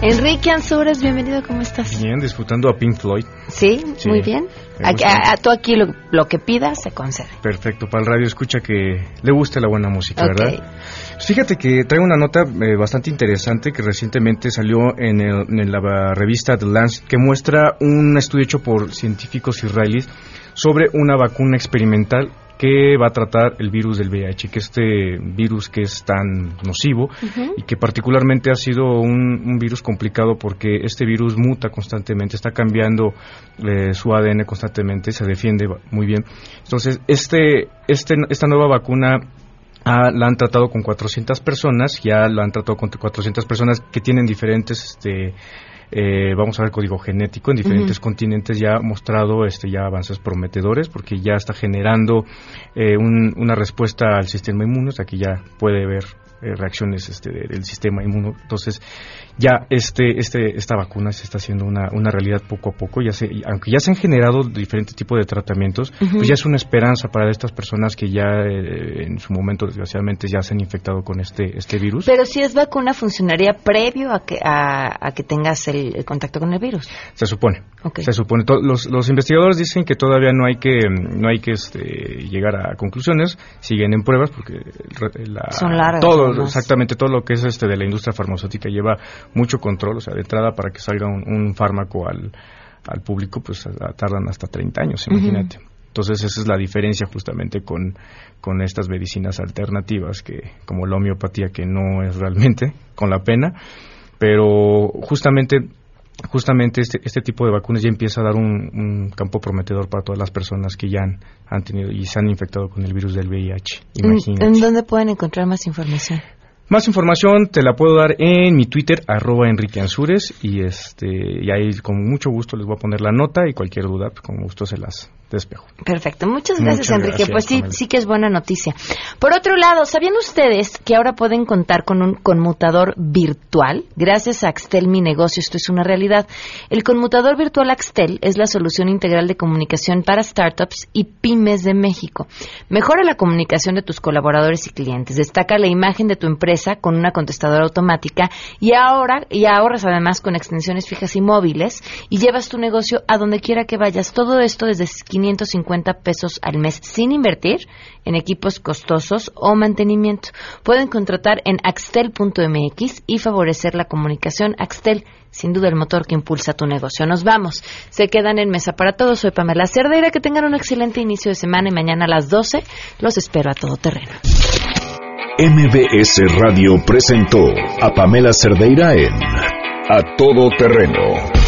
Enrique Ansures, bienvenido, ¿cómo estás? Bien, disfrutando a Pink Floyd. Sí, muy bien. A, tú aquí lo, que pidas se concede. Perfecto, para el radio escucha que le guste la buena música, ¿verdad? Pues fíjate que traigo una nota eh, bastante interesante que recientemente salió en, en la revista The Lancet que muestra un estudio hecho por científicos israelíes sobre una vacuna experimental que va a tratar el virus del VIH, que este virus que es tan nocivo y que particularmente ha sido un, virus complicado porque este virus muta constantemente, está cambiando eh, su ADN constantemente, se defiende muy bien. Entonces, este, este, esta nueva vacuna la han tratado con 400 personas, ya la han tratado con 400 personas que tienen diferentes este, eh, vamos a ver código genético en diferentes continentes ya ha mostrado este ya avances prometedores porque ya está generando eh, una respuesta al sistema inmune, o sea que ya puede ver eh, reacciones este, del sistema inmuno. Entonces, ya este, este, esta vacuna se está haciendo una, una realidad poco a poco, ya se, aunque ya se han generado diferentes tipos de tratamientos, pues ya es una esperanza para estas personas que ya eh, en su momento, desgraciadamente, ya se han infectado con este, este virus. Pero si es vacuna, funcionaría previo a que, a, que tengas el, contacto con el virus. Se supone. Se supone. los, los investigadores dicen que todavía no hay que, no hay que este, llegar a conclusiones, siguen en pruebas porque la, Son largas exactamente todo lo que es este de la industria farmacéutica lleva mucho control, o sea, de entrada para que salga un, fármaco al, al público, pues tardan hasta 30 años, imagínate. Entonces esa es la diferencia justamente con, con estas medicinas alternativas, que como la homeopatía, que no es realmente con la pena, pero justamente justamente este, este tipo de vacunas ya empieza a dar un, campo prometedor para todas las personas que ya han, tenido y se han infectado con el virus del VIH. ¿En dónde pueden encontrar más información? Más información te la puedo dar en mi Twitter, arroba Enrique Ansures, y, este, y ahí con mucho gusto les voy a poner la nota y cualquier duda, pues, con gusto se las despejo. Perfecto, muchas gracias Enrique, pues sí, sí que es buena noticia. Por otro lado, ¿sabían ustedes que ahora pueden contar con un conmutador virtual? Gracias a Axtel Mi Negocio, esto es una realidad. El conmutador virtual Axtel es la solución integral de comunicación para startups y pymes de México. Mejora la comunicación de tus colaboradores y clientes, destaca la imagen de tu empresa con una contestadora automática y ahora y ahorras además con extensiones fijas y móviles y llevas tu negocio a donde quiera que vayas. Todo esto desde 550 pesos al mes sin invertir en equipos costosos o mantenimiento. Pueden contratar en axtel.mx y favorecer la comunicación Axtel sin duda el motor que impulsa tu negocio. Nos vamos. Se quedan en mesa para todos. Soy Pamela Cerdeira. Que tengan un excelente inicio de semana y mañana a las 12 los espero a todo terreno. MBS Radio presentó a Pamela Cerdeira en A Todo Terreno.